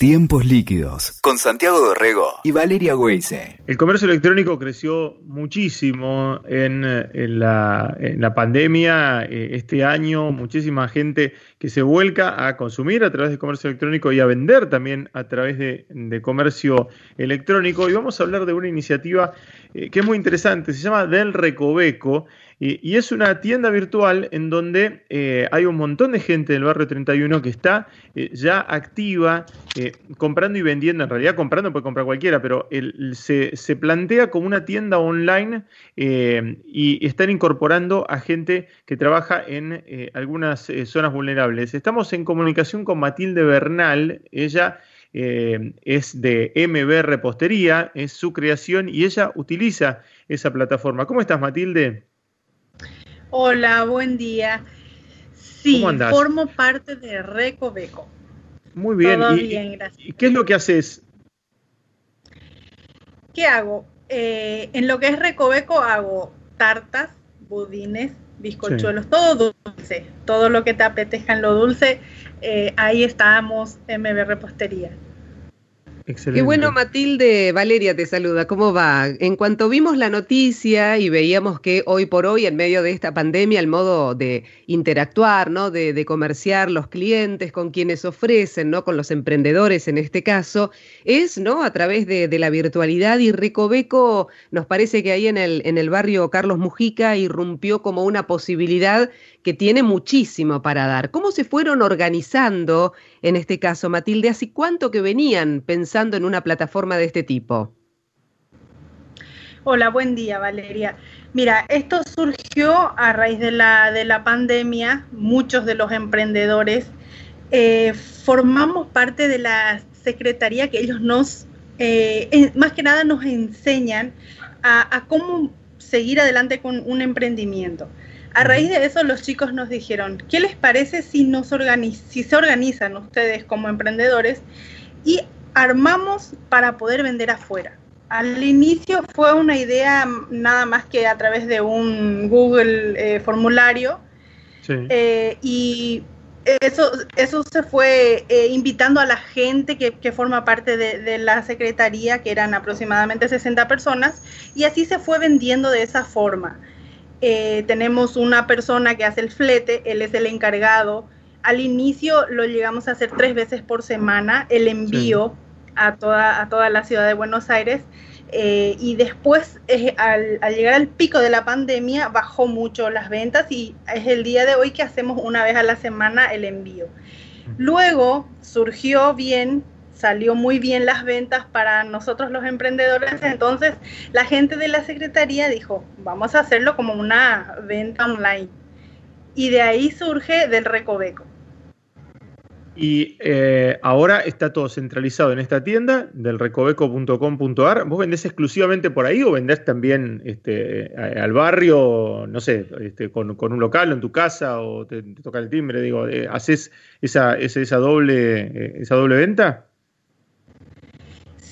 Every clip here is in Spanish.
Tiempos líquidos con Santiago Dorrego y Valeria Weise. El comercio electrónico creció muchísimo en, la, pandemia eh, este año. Muchísima gente que se vuelca a consumir a través del comercio electrónico y a vender también a través de, comercio electrónico. Y vamos a hablar de una iniciativa eh, que es muy interesante. Se llama Del Recoveco y, es una tienda virtual en donde eh, hay un montón de gente del barrio 31 que está eh, ya activa eh, comprando y vendiendo. En realidad comprando puede comprar cualquiera, pero se, plantea como una tienda online y están incorporando a gente que trabaja en algunas zonas vulnerables. Estamos en comunicación con Matilde Bernal. Ella... es de MB Repostería, es su creación y ella utiliza esa plataforma. ¿Cómo estás, Matilde? Hola, buen día. Sí, formo parte de Recoveco. Muy bien. Todo bien, gracias. ¿Y qué es lo que haces? ¿Qué hago? Eh, en lo que es Recoveco hago tartas, budines, bizcochuelos, todo dulce, todo lo que te apetezca en lo dulce. Eh, ahí estamos, MB Repostería. Qué bueno, Matilde. Valeria te saluda. ¿Cómo va? En cuanto vimos la noticia y veíamos que hoy por hoy, en medio de esta pandemia, el modo de interactuar, ¿no? De, comerciar los clientes con quienes ofrecen, ¿no? Con los emprendedores en este caso, es, ¿no? A través de, la virtualidad y Recoveco nos parece que ahí en el, en el barrio Carlos Mujica irrumpió como una posibilidad que tiene muchísimo para dar. ¿Cómo se fueron organizando en este caso, Matilde? ¿Hace cuánto que venían pensando en una plataforma de este tipo? Hola, buen día, Valeria. Mira, esto surgió a raíz de la, de la pandemia. Muchos de los emprendedores eh, formamos parte de la secretaría que ellos nos, eh, más que nada nos enseñan a, a cómo seguir adelante con un emprendimiento. A raíz de eso, los chicos nos dijeron, ¿qué les parece si, nos si se organizan ustedes como emprendedores y armamos para poder vender afuera? Al inicio fue una idea nada más que a través de un Google eh, formulario eh, y eso, eso se fue eh, invitando a la gente que, forma parte de, de, la secretaría, que eran aproximadamente 60 personas, y así se fue vendiendo de esa forma. Eh, tenemos una persona que hace el flete, él es el encargado. Al inicio lo llegamos a hacer tres veces por semana, el envío a, toda, a toda la ciudad de Buenos Aires. Eh, y después, al, llegar al pico de la pandemia, bajó mucho las ventas y es el día de hoy que hacemos una vez a la semana el envío. Luego surgió bien salió muy bien las ventas para nosotros los emprendedores, entonces la gente de la Secretaría dijo, vamos a hacerlo como una venta online. Y de ahí surge del Recoveco. Y eh, ahora está todo centralizado en esta tienda del recoveco.com.ar. ¿Vos vendés exclusivamente por ahí o vendés también este, al barrio, no sé, este, con, un local en tu casa o te, toca el timbre? Digo, eh, ¿haces esa, esa, doble, eh, esa doble venta?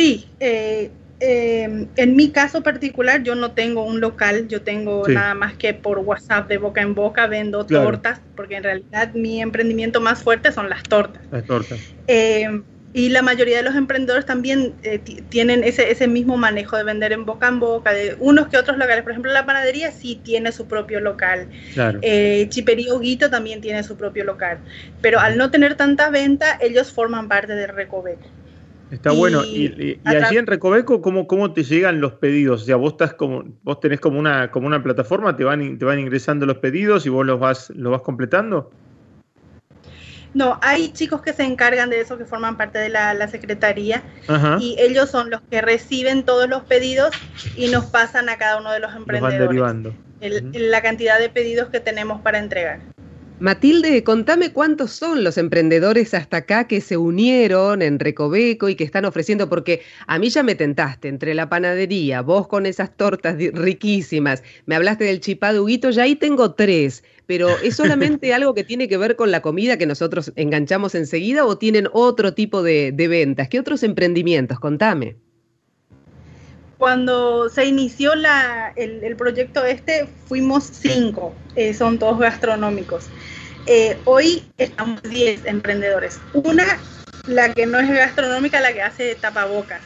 Sí, eh, em, en mi caso particular yo no tengo un local, yo tengo nada más que por WhatsApp de boca en boca vendo tortas, porque en realidad mi emprendimiento más fuerte son las tortas. Las tortas. Em, y la mayoría de los emprendedores también eh, tienen ese, ese mismo manejo de vender en boca en boca, de unos que otros locales. Por ejemplo, la panadería sí tiene su propio local. Claro. Eh, Chiperío Guito también tiene su propio local. Pero al no tener tanta venta, ellos forman parte del Recoveco. Está bueno. Y, allí en Recoveco, ¿cómo, ¿cómo te llegan los pedidos? O sea, vos estás como, vos tenés como una, como una plataforma, te van, te van ingresando los pedidos y vos los vas, los vas completando. No, hay chicos que se encargan de eso, que forman parte de la, secretaría, y ellos son los que reciben todos los pedidos y nos pasan a cada uno de los emprendedores la cantidad de pedidos que tenemos para entregar. Matilde, contame cuántos son los emprendedores hasta acá que se unieron en Recoveco y que están ofreciendo, porque a mí ya me tentaste entre la panadería, vos con esas tortas riquísimas, me hablaste del chipá de Huguito, ya ahí tengo tres, pero ¿es solamente algo que tiene que ver con la comida que nosotros enganchamos enseguida o tienen otro tipo de, ventas? ¿Qué otros emprendimientos? Contame cuando se inició el, proyecto este, fuimos cinco, eh, son todos gastronómicos. Eh, hoy estamos 10 emprendedores. Una, la que no es gastronómica, la que hace tapabocas.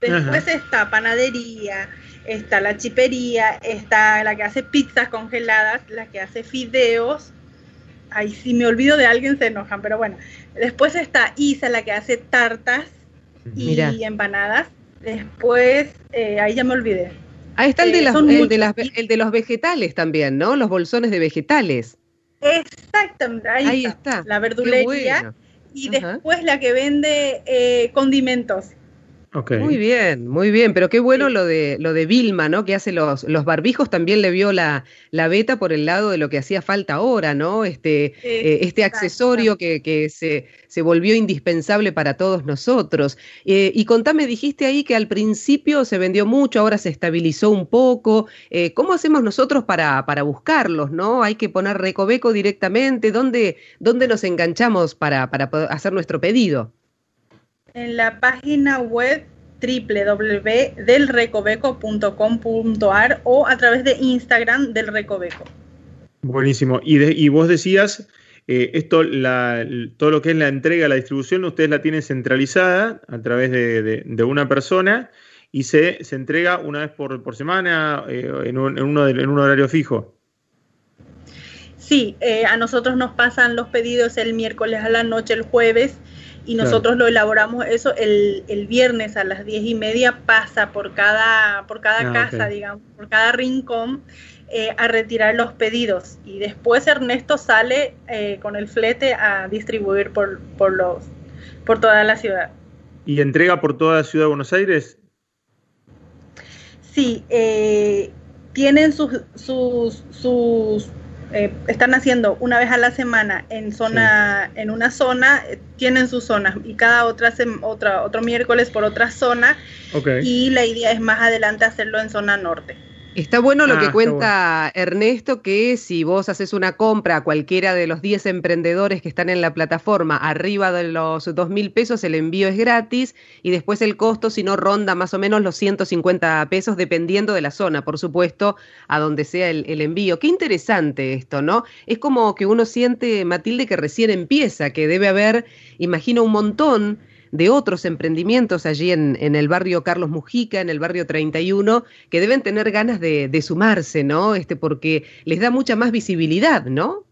Después está panadería, está la chipería, está la que hace pizzas congeladas, la que hace fideos. Ahí si me olvido de alguien se enojan, pero bueno. Después está Isa, la que hace tartas y empanadas. Después, eh, ahí ya me olvidé. Ahí está el, de, eh, el de los vegetales también, ¿no? Los bolsones de vegetales. Exactamente, ahí, está. La verdulería. Y después la que vende eh, condimentos. Muy bien, muy bien, pero qué bueno lo de lo de Vilma, ¿no? Que hace los, los barbijos, también le vio la, la beta por el lado de lo que hacía falta ahora, ¿no? Este, eh, este accesorio que, que se, se, volvió indispensable para todos nosotros. Eh, y contame, dijiste ahí que al principio se vendió mucho, ahora se estabilizó un poco. Eh, ¿Cómo hacemos nosotros para, para buscarlos, no? Hay que poner Recoveco directamente. ¿Dónde, dónde nos enganchamos para, para hacer nuestro pedido? En la página web www.delrecoveco.com.ar o a través de Instagram del Recoveco. Buenísimo. Y, vos decías, eh, esto, todo lo que es la entrega, la distribución, ustedes la tienen centralizada a través de, una persona y se, se, entrega una vez por, semana eh, en, un, en, uno en un horario fijo. Sí, eh, a nosotros nos pasan los pedidos el miércoles a la noche, el jueves, y nosotros lo elaboramos eso el, el, viernes a las diez y media pasa por cada por cada ah, casa digamos por cada rincón eh, a retirar los pedidos. Y después Ernesto sale eh, con el flete a distribuir por, por los por toda la ciudad. Y entrega por toda la ciudad de Buenos Aires sí eh, tienen sus sus sus eh, están haciendo una vez a la semana en zona, en una zona, eh, tienen sus zonas y cada otra, otra otro miércoles por otra zona. Y la idea es más adelante hacerlo en zona norte. Está bueno lo que ah, cuenta Ernesto, que si vos haces una compra a cualquiera de los 10 emprendedores que están en la plataforma arriba de los 2 mil pesos, el envío es gratis y después el costo, si no, ronda más o menos los 150 pesos, dependiendo de la zona, por supuesto, a donde sea el, el envío. Qué interesante esto, ¿no? Es como que uno siente, Matilde, que recién empieza, que debe haber, imagino, un montón de otros emprendimientos allí en, en, el barrio Carlos Mujica, en el barrio 31, que deben tener ganas de, sumarse, ¿no? Este, porque les da mucha más visibilidad, ¿no?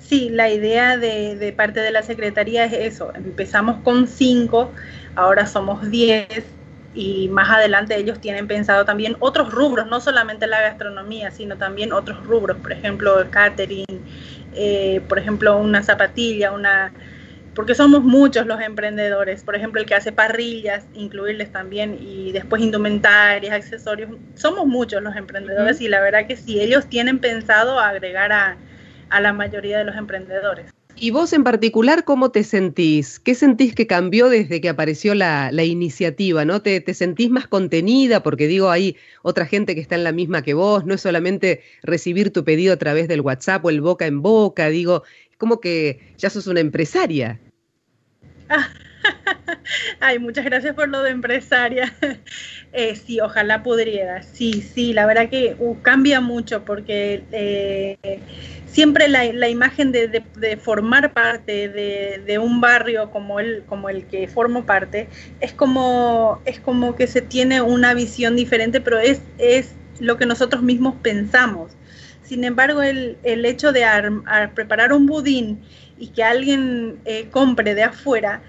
Sí, la idea de, de parte de la Secretaría es eso. Empezamos con cinco, ahora somos diez y más adelante ellos tienen pensado también otros rubros, no solamente la gastronomía, sino también otros rubros, por ejemplo, el catering, eh, por ejemplo, una zapatilla, una porque somos muchos los emprendedores, por ejemplo, el que hace parrillas, incluirles también, y después indumentarias, accesorios, somos muchos los emprendedores y la verdad que sí, ellos tienen pensado agregar a, la mayoría de los emprendedores. Y vos en particular, ¿cómo te sentís? ¿Qué sentís que cambió desde que apareció la, iniciativa? ¿No te, te, sentís más contenida? Porque digo, hay otra gente que está en la misma que vos, no es solamente recibir tu pedido a través del WhatsApp o el boca en boca, digo, como que ya sos una empresaria. Ay, muchas gracias por lo de empresaria. Eh, sí, ojalá pudiera. Sí, sí, la verdad que uh, cambia mucho porque eh, siempre la, imagen de, formar parte de, un barrio como el, como el que formo parte es como, es como que se tiene una visión diferente, pero es, es lo que nosotros mismos pensamos. Sin embargo, el, el hecho de preparar un budín y que alguien eh, compre de afuera,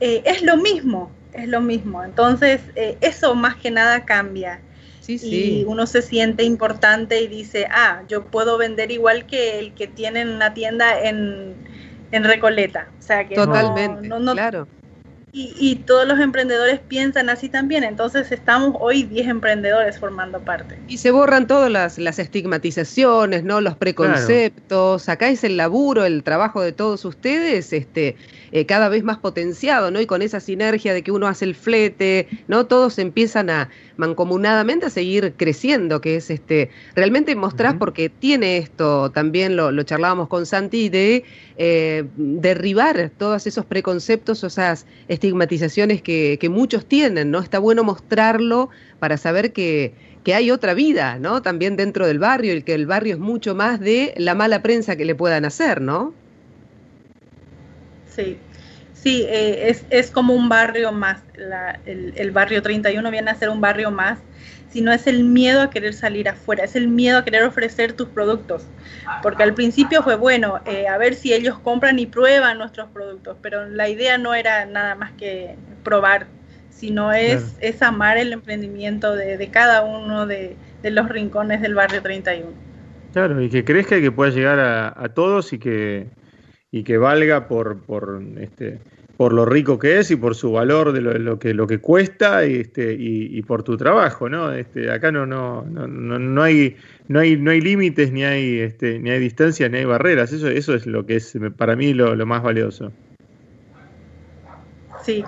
eh, es lo mismo, es lo mismo. Entonces, eh, eso más que nada cambia. Sí, sí. Y uno se siente importante y dice, ah, yo puedo vender igual que el que tiene una tienda en, en Recoleta. O sea que Totalmente, claro. Y, todos los emprendedores piensan así también. Entonces estamos hoy 10 emprendedores formando parte. Y se borran todas las, las estigmatizaciones, ¿no? Los preconceptos. Acá es el laburo, el trabajo de todos ustedes, este, eh, cada vez más potenciado, ¿no? Y con esa sinergia de que uno hace el flete, ¿no? Todos empiezan a mancomunadamente a seguir creciendo, que es este, realmente mostrar, porque tiene esto, también lo, lo charlábamos con Santi, de eh, derribar todos esos preconceptos, esas estigmatizaciones que, que, muchos tienen, ¿no? Está bueno mostrarlo para saber que, que hay otra vida, ¿no? También dentro del barrio, y que el barrio es mucho más de la mala prensa que le puedan hacer, ¿no? Sí, Sí, eh, es, es, como un barrio más. el, el, barrio 31 viene a ser un barrio más, sino es el miedo a querer salir afuera, es el miedo a querer ofrecer tus productos. Porque al principio fue bueno, eh, a ver si ellos compran y prueban nuestros productos, pero la idea no era nada más que probar, sino es, es amar el emprendimiento de, de cada uno de, de, los rincones del barrio 31. Claro, y que crezca y que pueda llegar a, a todos y que y que valga por, por, este, por lo rico que es y por su valor de lo, que, lo que cuesta y, este, y, por tu trabajo, ¿no? Este, acá no, no, no, no, hay, no hay, no hay límites, ni hay, este, ni hay distancias, ni hay barreras. Eso, eso es lo que es para mí lo, lo más valioso. Sí,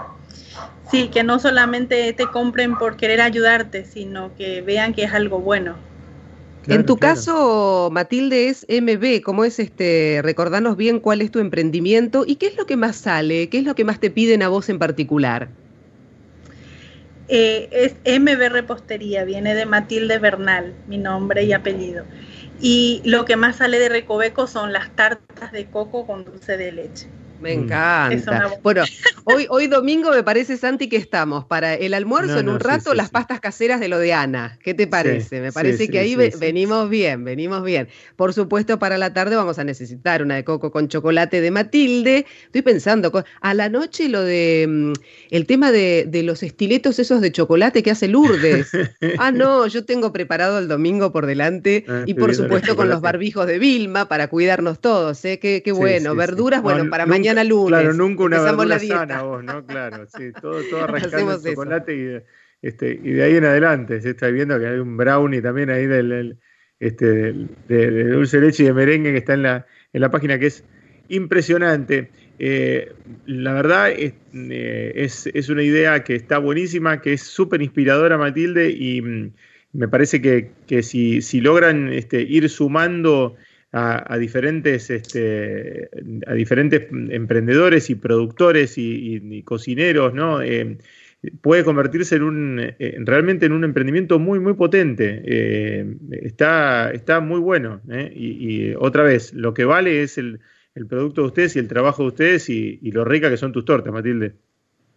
sí, que no solamente te compren por querer ayudarte, sino que vean que es algo bueno en tu caso, Matilde, es MB, ¿cómo es este? Recordanos bien cuál es tu emprendimiento y qué es lo que más sale, qué es lo que más te piden a vos en particular. Eh, es MB Repostería, viene de Matilde Bernal, mi nombre y apellido. Y lo que más sale de Recoveco son las tartas de coco con dulce de leche. Me mm. encanta. Bueno, hoy, hoy domingo me parece, Santi, que estamos para el almuerzo en un rato las pastas caseras de lo de Ana. ¿Qué te parece? me parece que ahí venimos bien, venimos bien. Por supuesto, para la tarde vamos a necesitar una de coco con chocolate de Matilde. Estoy pensando, a la noche lo de mm, el tema de, los estiletos esos de chocolate que hace Lourdes. ah, no, yo tengo preparado el domingo por delante ah, y por supuesto con los barbijos de Vilma para cuidarnos todos. ¿eh? Qué, qué bueno. Verduras, bueno, para mañana Claro, nunca una verdura sana vos, ¿no? Claro, sí, todo, todo arrancando el chocolate y, este, y de ahí en adelante. Se está viendo que hay un brownie también ahí del, este, de, dulce de leche y de merengue que está en la, en la página que es impresionante. Eh, la verdad es, eh, es, es, una idea que está buenísima, que es súper inspiradora, Matilde, y mm, me parece que, que si, si, logran este, ir sumando a, diferentes, este, a diferentes emprendedores y productores y, cocineros, ¿no? Eh, puede convertirse en un eh, realmente en un emprendimiento muy muy potente. Eh, está está muy bueno y, otra vez lo que vale es el, el, producto de ustedes y el trabajo de ustedes y, y lo rica que son tus tortas Matilde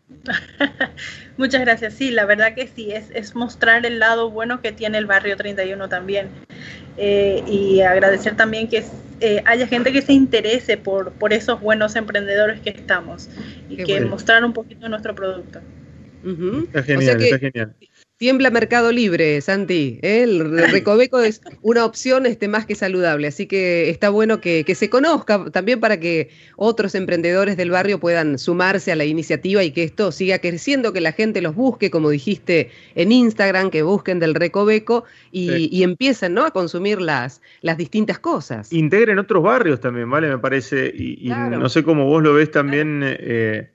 Muchas gracias. Sí, la verdad que sí, es, es, mostrar el lado bueno que tiene el barrio 31 también. Eh, y agradecer también que eh, haya gente que se interese por, por esos buenos emprendedores que estamos y que mostrar un poquito nuestro producto. Está genial, está genial. Tiembla Mercado Libre, Santi. ¿eh? El Recoveco es una opción este, más que saludable, así que está bueno que, se conozca también para que otros emprendedores del barrio puedan sumarse a la iniciativa y que esto siga creciendo, que la gente los busque, como dijiste en Instagram, que busquen del Recoveco y, empiecen ¿no? a consumir las, las distintas cosas. Integren otros barrios también, ¿vale? Me parece, y, no sé cómo vos lo ves también. Eh,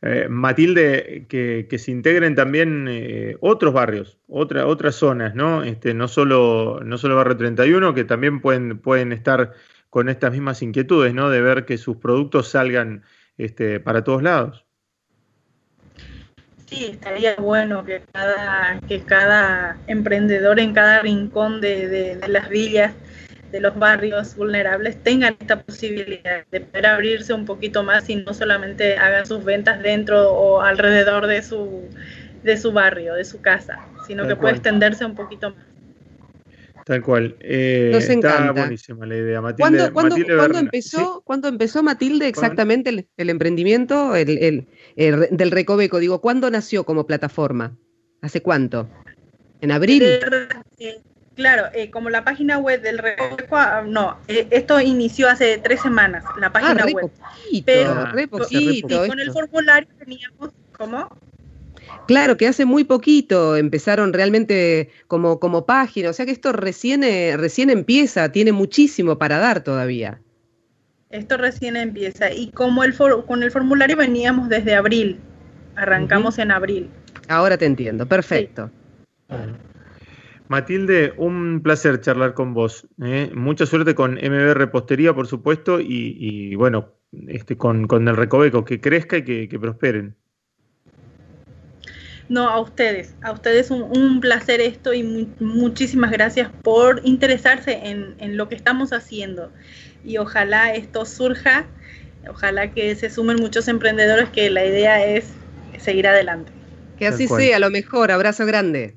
eh, Matilde, que, se integren también eh, otros barrios, otra, otras zonas, ¿no? Este, no solo, no solo Barrio 31, que también pueden, pueden estar con estas mismas inquietudes, ¿no? De ver que sus productos salgan este, para todos lados. Sí, estaría bueno que cada, que cada emprendedor en cada rincón de, de las villas de los barrios vulnerables tengan esta posibilidad de poder abrirse un poquito más y no solamente hagan sus ventas dentro o alrededor de su, de su barrio, de su casa, sino que puede extenderse un poquito más. Tal cual. Eh, está buenísima la idea. Matilde, ¿Cuándo, empezó, empezó Matilde exactamente el, emprendimiento el, del Recoveco? Digo, ¿cuándo nació como plataforma? ¿Hace cuánto? ¿En abril? Claro, eh, como la página web del Recoveco, ah, no, eh, esto inició hace tres semanas, la página ah, web. pero re poquito, con el formulario teníamos, ¿cómo? Claro, que hace muy poquito empezaron realmente como, como página, o sea que esto recién, eh, recién empieza, tiene muchísimo para dar todavía. Esto recién empieza y como el for con el formulario veníamos desde abril, arrancamos en abril. Ahora te entiendo, perfecto. Matilde, un placer charlar con vos. ¿eh? Mucha suerte con MB Repostería, por supuesto, y, bueno, este, con, el Recoveco, que crezca y que, prosperen. No, a ustedes, a ustedes un, un placer esto y muchísimas gracias por interesarse en, en, lo que estamos haciendo. Y ojalá esto surja Ojalá que se sumen muchos emprendedores que la idea es seguir adelante. Que así sea, lo mejor. Abrazo grande.